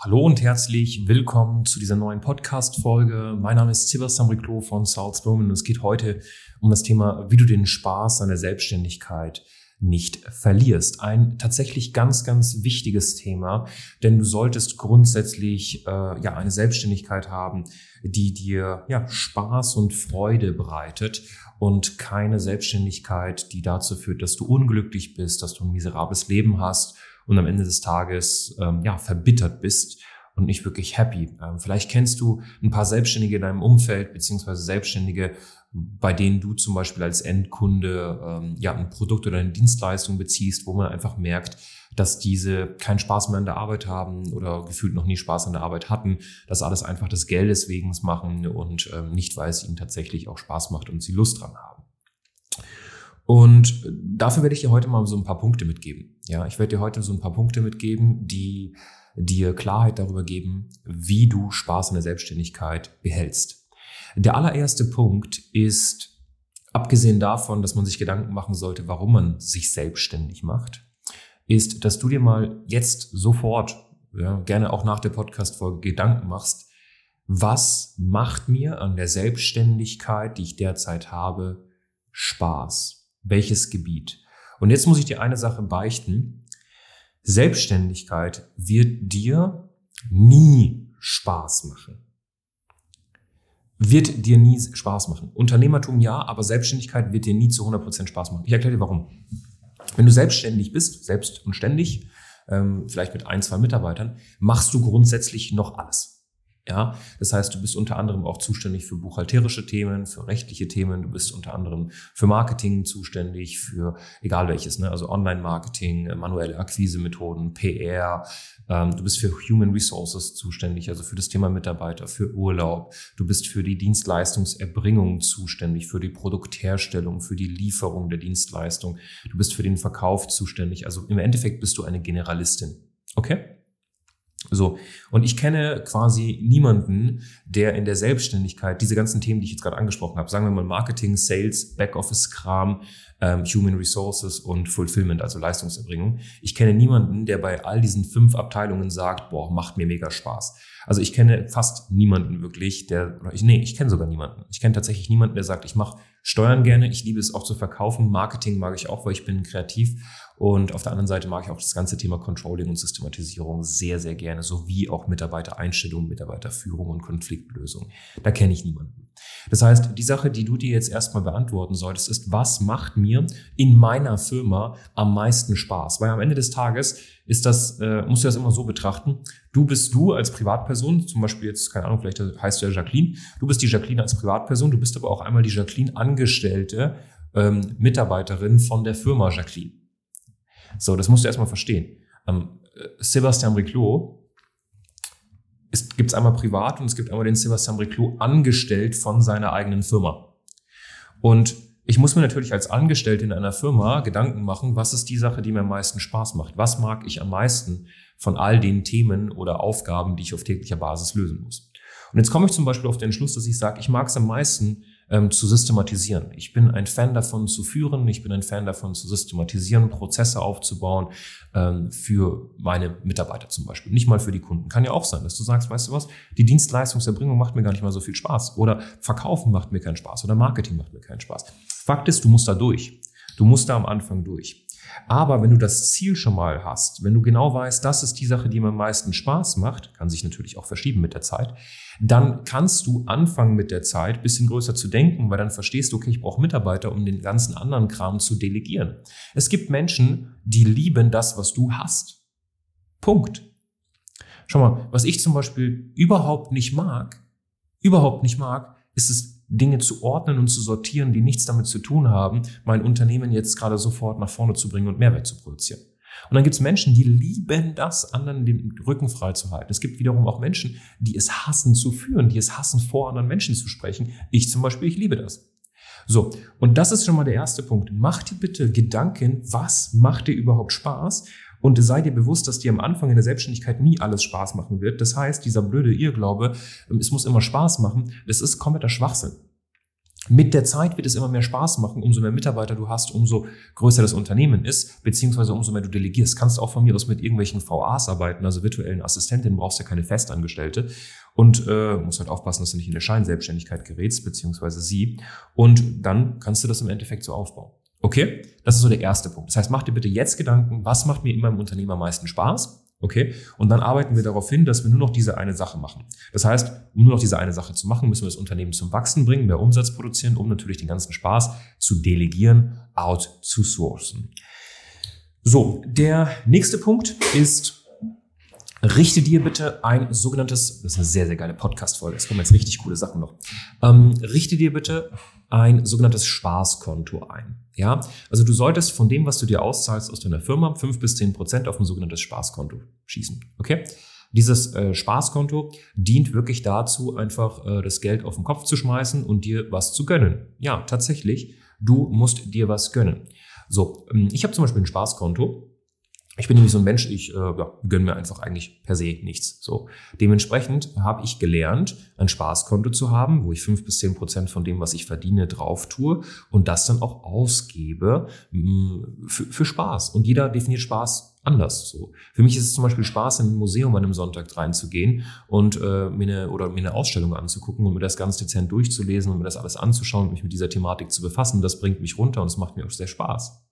Hallo und herzlich willkommen zu dieser neuen Podcast-Folge. Mein Name ist Sebastian Riclo von Salzburg und es geht heute um das Thema, wie du den Spaß an der Selbstständigkeit nicht verlierst. Ein tatsächlich ganz, ganz wichtiges Thema, denn du solltest grundsätzlich äh, ja eine Selbstständigkeit haben, die dir ja Spaß und Freude bereitet und keine Selbstständigkeit, die dazu führt, dass du unglücklich bist, dass du ein miserables Leben hast und am Ende des Tages ähm, ja verbittert bist und nicht wirklich happy. Ähm, vielleicht kennst du ein paar Selbstständige in deinem Umfeld beziehungsweise Selbstständige, bei denen du zum Beispiel als Endkunde ähm, ja ein Produkt oder eine Dienstleistung beziehst, wo man einfach merkt, dass diese keinen Spaß mehr an der Arbeit haben oder gefühlt noch nie Spaß an der Arbeit hatten, dass alles einfach des Geldes wegen machen und ähm, nicht, weil es ihnen tatsächlich auch Spaß macht und sie Lust dran haben. Und dafür werde ich dir heute mal so ein paar Punkte mitgeben. Ja, ich werde dir heute so ein paar Punkte mitgeben, die dir Klarheit darüber geben, wie du Spaß in der Selbstständigkeit behältst. Der allererste Punkt ist, abgesehen davon, dass man sich Gedanken machen sollte, warum man sich selbstständig macht, ist, dass du dir mal jetzt sofort, ja, gerne auch nach der Podcast-Folge Gedanken machst, was macht mir an der Selbstständigkeit, die ich derzeit habe, Spaß? Welches Gebiet. Und jetzt muss ich dir eine Sache beichten. Selbstständigkeit wird dir nie Spaß machen. Wird dir nie Spaß machen. Unternehmertum ja, aber Selbstständigkeit wird dir nie zu 100% Spaß machen. Ich erkläre dir warum. Wenn du selbstständig bist, selbst und ständig, ähm, vielleicht mit ein, zwei Mitarbeitern, machst du grundsätzlich noch alles. Ja, das heißt, du bist unter anderem auch zuständig für buchhalterische Themen, für rechtliche Themen. Du bist unter anderem für Marketing zuständig, für egal welches, ne? also Online-Marketing, manuelle Akquisemethoden, PR. Ähm, du bist für Human Resources zuständig, also für das Thema Mitarbeiter, für Urlaub. Du bist für die Dienstleistungserbringung zuständig, für die Produktherstellung, für die Lieferung der Dienstleistung. Du bist für den Verkauf zuständig. Also im Endeffekt bist du eine Generalistin. Okay? So. Und ich kenne quasi niemanden, der in der Selbstständigkeit diese ganzen Themen, die ich jetzt gerade angesprochen habe, sagen wir mal Marketing, Sales, Backoffice-Kram, ähm, Human Resources und Fulfillment, also Leistungserbringung. Ich kenne niemanden, der bei all diesen fünf Abteilungen sagt, boah, macht mir mega Spaß. Also ich kenne fast niemanden wirklich, der, oder ich, nee, ich kenne sogar niemanden. Ich kenne tatsächlich niemanden, der sagt, ich mache Steuern gerne, ich liebe es auch zu verkaufen, Marketing mag ich auch, weil ich bin kreativ und auf der anderen Seite mag ich auch das ganze Thema Controlling und Systematisierung sehr, sehr gerne, sowie auch Mitarbeitereinstellung, Mitarbeiterführung und Konfliktlösung. Da kenne ich niemanden. Das heißt, die Sache, die du dir jetzt erstmal beantworten solltest, ist, was macht mir in meiner Firma am meisten Spaß? Weil am Ende des Tages ist das, äh, musst du das immer so betrachten. Du bist du als Privatperson, zum Beispiel jetzt, keine Ahnung, vielleicht heißt du ja Jacqueline. Du bist die Jacqueline als Privatperson, du bist aber auch einmal die Jacqueline Angestellte, ähm, Mitarbeiterin von der Firma Jacqueline. So, das musst du erstmal verstehen. Ähm, Sebastian Riclot es gibt einmal privat und es gibt einmal den Sebastian Riclot angestellt von seiner eigenen Firma. Und ich muss mir natürlich als Angestellte in einer Firma Gedanken machen, was ist die Sache, die mir am meisten Spaß macht? Was mag ich am meisten von all den Themen oder Aufgaben, die ich auf täglicher Basis lösen muss? Und jetzt komme ich zum Beispiel auf den Schluss, dass ich sage, ich mag es am meisten, ähm, zu systematisieren. Ich bin ein Fan davon zu führen, ich bin ein Fan davon zu systematisieren, Prozesse aufzubauen ähm, für meine Mitarbeiter zum Beispiel. Nicht mal für die Kunden. Kann ja auch sein, dass du sagst, weißt du was, die Dienstleistungserbringung macht mir gar nicht mal so viel Spaß oder Verkaufen macht mir keinen Spaß oder Marketing macht mir keinen Spaß. Fakt ist, du musst da durch. Du musst da am Anfang durch. Aber wenn du das Ziel schon mal hast, wenn du genau weißt, das ist die Sache, die mir am meisten Spaß macht, kann sich natürlich auch verschieben mit der Zeit, dann kannst du anfangen mit der Zeit bisschen größer zu denken, weil dann verstehst du, okay, ich brauche Mitarbeiter, um den ganzen anderen Kram zu delegieren. Es gibt Menschen, die lieben das, was du hast. Punkt. Schau mal, was ich zum Beispiel überhaupt nicht mag, überhaupt nicht mag, ist es Dinge zu ordnen und zu sortieren, die nichts damit zu tun haben, mein Unternehmen jetzt gerade sofort nach vorne zu bringen und Mehrwert zu produzieren. Und dann gibt es Menschen, die lieben das, anderen den Rücken frei zu halten. Es gibt wiederum auch Menschen, die es hassen zu führen, die es hassen, vor anderen Menschen zu sprechen. Ich zum Beispiel, ich liebe das. So, und das ist schon mal der erste Punkt. Mach dir bitte Gedanken, was macht dir überhaupt Spaß? Und sei dir bewusst, dass dir am Anfang in der Selbstständigkeit nie alles Spaß machen wird. Das heißt, dieser blöde Irrglaube, ähm, es muss immer Spaß machen, das ist kompletter Schwachsinn. Mit der Zeit wird es immer mehr Spaß machen, umso mehr Mitarbeiter du hast, umso größer das Unternehmen ist, beziehungsweise umso mehr du delegierst. Kannst auch von mir aus mit irgendwelchen VAs arbeiten, also virtuellen Assistentinnen, brauchst ja keine Festangestellte und äh, musst halt aufpassen, dass du nicht in eine Scheinselbstständigkeit gerätst, beziehungsweise sie. Und dann kannst du das im Endeffekt so aufbauen. Okay, das ist so der erste Punkt. Das heißt, mach dir bitte jetzt Gedanken, was macht mir in meinem Unternehmen am meisten Spaß? Okay, und dann arbeiten wir darauf hin, dass wir nur noch diese eine Sache machen. Das heißt, um nur noch diese eine Sache zu machen, müssen wir das Unternehmen zum Wachsen bringen, mehr Umsatz produzieren, um natürlich den ganzen Spaß zu delegieren, out zu sourcen. So, der nächste Punkt ist richte dir bitte ein sogenanntes, das ist eine sehr, sehr geile Podcast-Folge, es kommen jetzt richtig coole Sachen noch. Ähm, richte dir bitte ein sogenanntes Spaßkonto ein. Ja, also du solltest von dem, was du dir auszahlst aus deiner Firma, fünf bis zehn Prozent auf ein sogenanntes Spaßkonto schießen. Okay? Dieses äh, Spaßkonto dient wirklich dazu, einfach äh, das Geld auf den Kopf zu schmeißen und dir was zu gönnen. Ja, tatsächlich, du musst dir was gönnen. So, ähm, ich habe zum Beispiel ein Spaßkonto ich bin nämlich so ein Mensch, ich äh, ja, gönne mir einfach eigentlich per se nichts. So Dementsprechend habe ich gelernt, ein Spaßkonto zu haben, wo ich fünf bis zehn Prozent von dem, was ich verdiene, drauf tue und das dann auch ausgebe mh, mm, für, für Spaß. Und jeder definiert Spaß anders. So. Für mich ist es zum Beispiel Spaß, in ein Museum an einem Sonntag reinzugehen und äh, mir eine, oder mir eine Ausstellung anzugucken und mir das ganz dezent durchzulesen und mir das alles anzuschauen und mich mit dieser Thematik zu befassen. Das bringt mich runter und es macht mir auch sehr Spaß.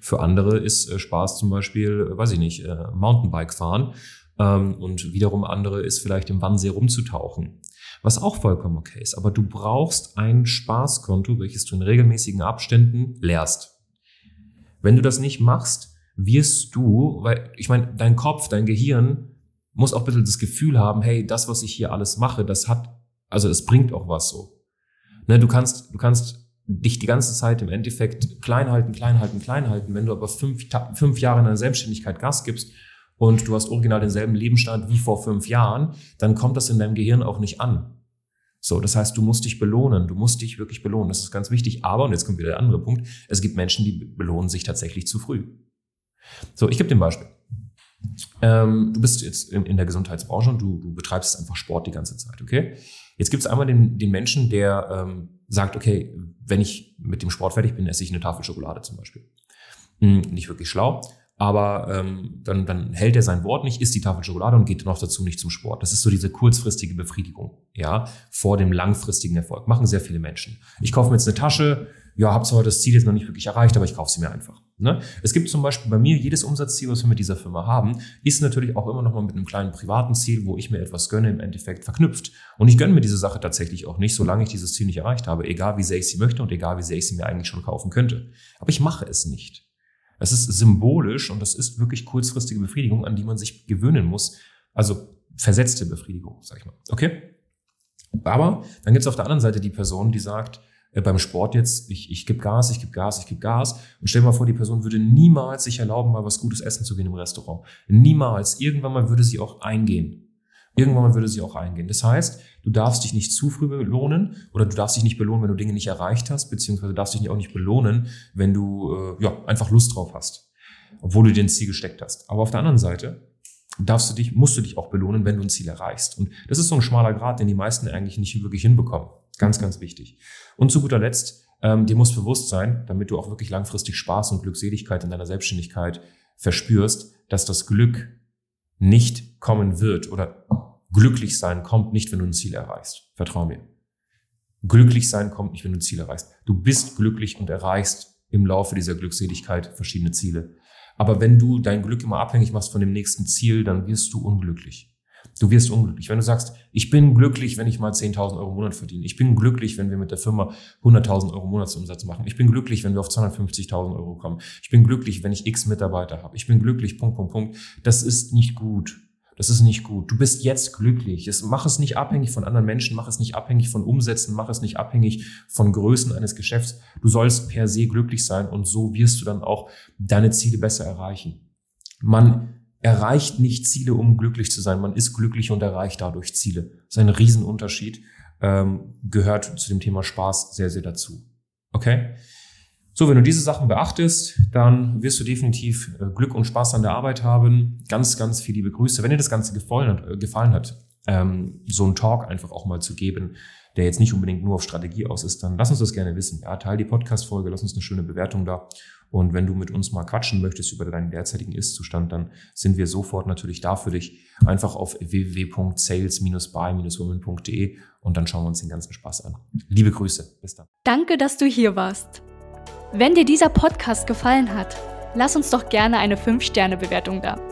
Für andere ist äh, Spaß zum Beispiel, äh, weiß ich nicht, äh, Mountainbike fahren. Ähm, und wiederum andere ist vielleicht im Wannsee rumzutauchen. Was auch vollkommen okay ist. Aber du brauchst ein Spaßkonto, welches du in regelmäßigen Abständen leerst. Wenn du das nicht machst, wirst du, weil ich meine, dein Kopf, dein Gehirn muss auch bitte das Gefühl haben, hey, das, was ich hier alles mache, das hat, also es bringt auch was so. Ne, du kannst, du kannst dich die ganze Zeit im Endeffekt klein halten, klein halten, klein halten. Wenn du aber fünf, fünf Jahre in deiner Selbstständigkeit Gas gibst und du hast original denselben Lebensstand wie vor fünf Jahren, dann kommt das in deinem Gehirn auch nicht an. So, das heißt, du musst dich belohnen, du musst dich wirklich belohnen. Das ist ganz wichtig. Aber, und jetzt kommt wieder der andere Punkt, es gibt Menschen, die belohnen sich tatsächlich zu früh. So, ich gebe dir ein Beispiel. Ähm, du bist jetzt in, in, der Gesundheitsbranche und du, du betreibst einfach Sport die ganze Zeit, okay? Jetzt gibt es einmal den, den Menschen, der ähm, sagt, okay, wenn ich mit dem Sport fertig bin, esse ich eine Tafel Schokolade zum Beispiel. Hm, nicht wirklich schlau, aber ähm, dann, dann hält er sein Wort nicht, isst die Tafel Schokolade und geht noch dazu nicht zum Sport. Das ist so diese kurzfristige Befriedigung, ja, vor dem langfristigen Erfolg. Machen sehr viele Menschen. Ich kaufe mir jetzt eine Tasche, ja, habe zwar das Ziel jetzt noch nicht wirklich erreicht, aber ich kaufe sie mir einfach. Ne? Es gibt zum Beispiel bei mir jedes Umsatzziel, was wir mit dieser Firma haben, ist natürlich auch immer noch mal mit einem kleinen privaten Ziel, wo ich mir etwas gönne, im Endeffekt verknüpft. Und ich gönne mir diese Sache tatsächlich auch nicht, solange ich dieses Ziel nicht erreicht habe, egal wie sehr ich sie möchte und egal wie sehr ich sie mir eigentlich schon kaufen könnte. Aber ich mache es nicht. Es ist symbolisch und das ist wirklich kurzfristige Befriedigung, an die man sich gewöhnen muss. Also versetzte Befriedigung, sag ich mal. Okay? Aber dann gibt es auf der anderen Seite die Person, die sagt, beim Sport jetzt, ich, ich gebe Gas, ich gebe Gas, ich gebe Gas. Und stell dir mal vor, die Person würde niemals sich erlauben, mal was Gutes essen zu gehen im Restaurant. Niemals. Irgendwann mal würde sie auch eingehen. Irgendwann mal würde sie auch eingehen. Das heißt, du darfst dich nicht zu früh belohnen oder du darfst dich nicht belohnen, wenn du Dinge nicht erreicht hast, beziehungsweise darfst dich auch nicht belohnen, wenn du äh, ja, einfach Lust drauf hast, obwohl du dir ein Ziel gesteckt hast. Aber auf der anderen Seite darfst du dich, musst du dich auch belohnen, wenn du ein Ziel erreichst. Und das ist so ein schmaler Grad, den die meisten eigentlich nicht wirklich hinbekommen. Ganz, ganz wichtig. Und zu guter Letzt, ähm, dir muss bewusst sein, damit du auch wirklich langfristig Spaß und Glückseligkeit in deiner Selbstständigkeit verspürst, dass das Glück nicht kommen wird oder glücklich sein kommt nicht, wenn du ein Ziel erreichst. Vertrau mir. Glücklich sein kommt nicht, wenn du ein Ziel erreichst. Du bist glücklich und erreichst im Laufe dieser Glückseligkeit verschiedene Ziele. Aber wenn du dein Glück immer abhängig machst von dem nächsten Ziel, dann wirst du unglücklich. Du wirst unglücklich. Wenn du sagst, ich bin glücklich, wenn ich mal 10.000 Euro im Monat verdiene. Ich bin glücklich, wenn wir mit der Firma 100.000 Euro Monatsumsatz machen. Ich bin glücklich, wenn wir auf 250.000 Euro kommen. Ich bin glücklich, wenn ich x Mitarbeiter habe. Ich bin glücklich, Punkt, Punkt, Punkt. Das ist nicht gut. Das ist nicht gut. Du bist jetzt glücklich. Es, mach es nicht abhängig von anderen Menschen, mach es nicht abhängig von Umsätzen, mach es nicht abhängig von Größen eines Geschäfts. Du sollst per se glücklich sein und so wirst du dann auch deine Ziele besser erreichen. Man erreicht nicht Ziele, um glücklich zu sein. Man ist glücklich und erreicht dadurch Ziele. Das ist ein Riesenunterschied, ähm, gehört zu dem Thema Spaß sehr, sehr dazu. Okay? So, wenn du diese Sachen beachtest, dann wirst du definitiv äh, Glück und Spaß an der Arbeit haben. Ganz, ganz viele liebe Grüße. Wenn dir das Ganze gefallen hat, äh, gefallen hat ähm, so einen Talk einfach auch mal zu geben, der jetzt nicht unbedingt nur auf Strategie aus ist, dann lass uns das gerne wissen. Ja, teil die Podcast-Folge, lass uns eine schöne Bewertung da. Und wenn du mit uns mal quatschen möchtest über deinen derzeitigen Ist-Zustand, dann sind wir sofort natürlich da für dich. Einfach auf www.sales-by-women.de und dann schauen wir uns den ganzen Spaß an. Liebe Grüße. Bis dann. Danke, dass du hier warst. Wenn dir dieser Podcast gefallen hat, lass uns doch gerne eine 5-Sterne-Bewertung da.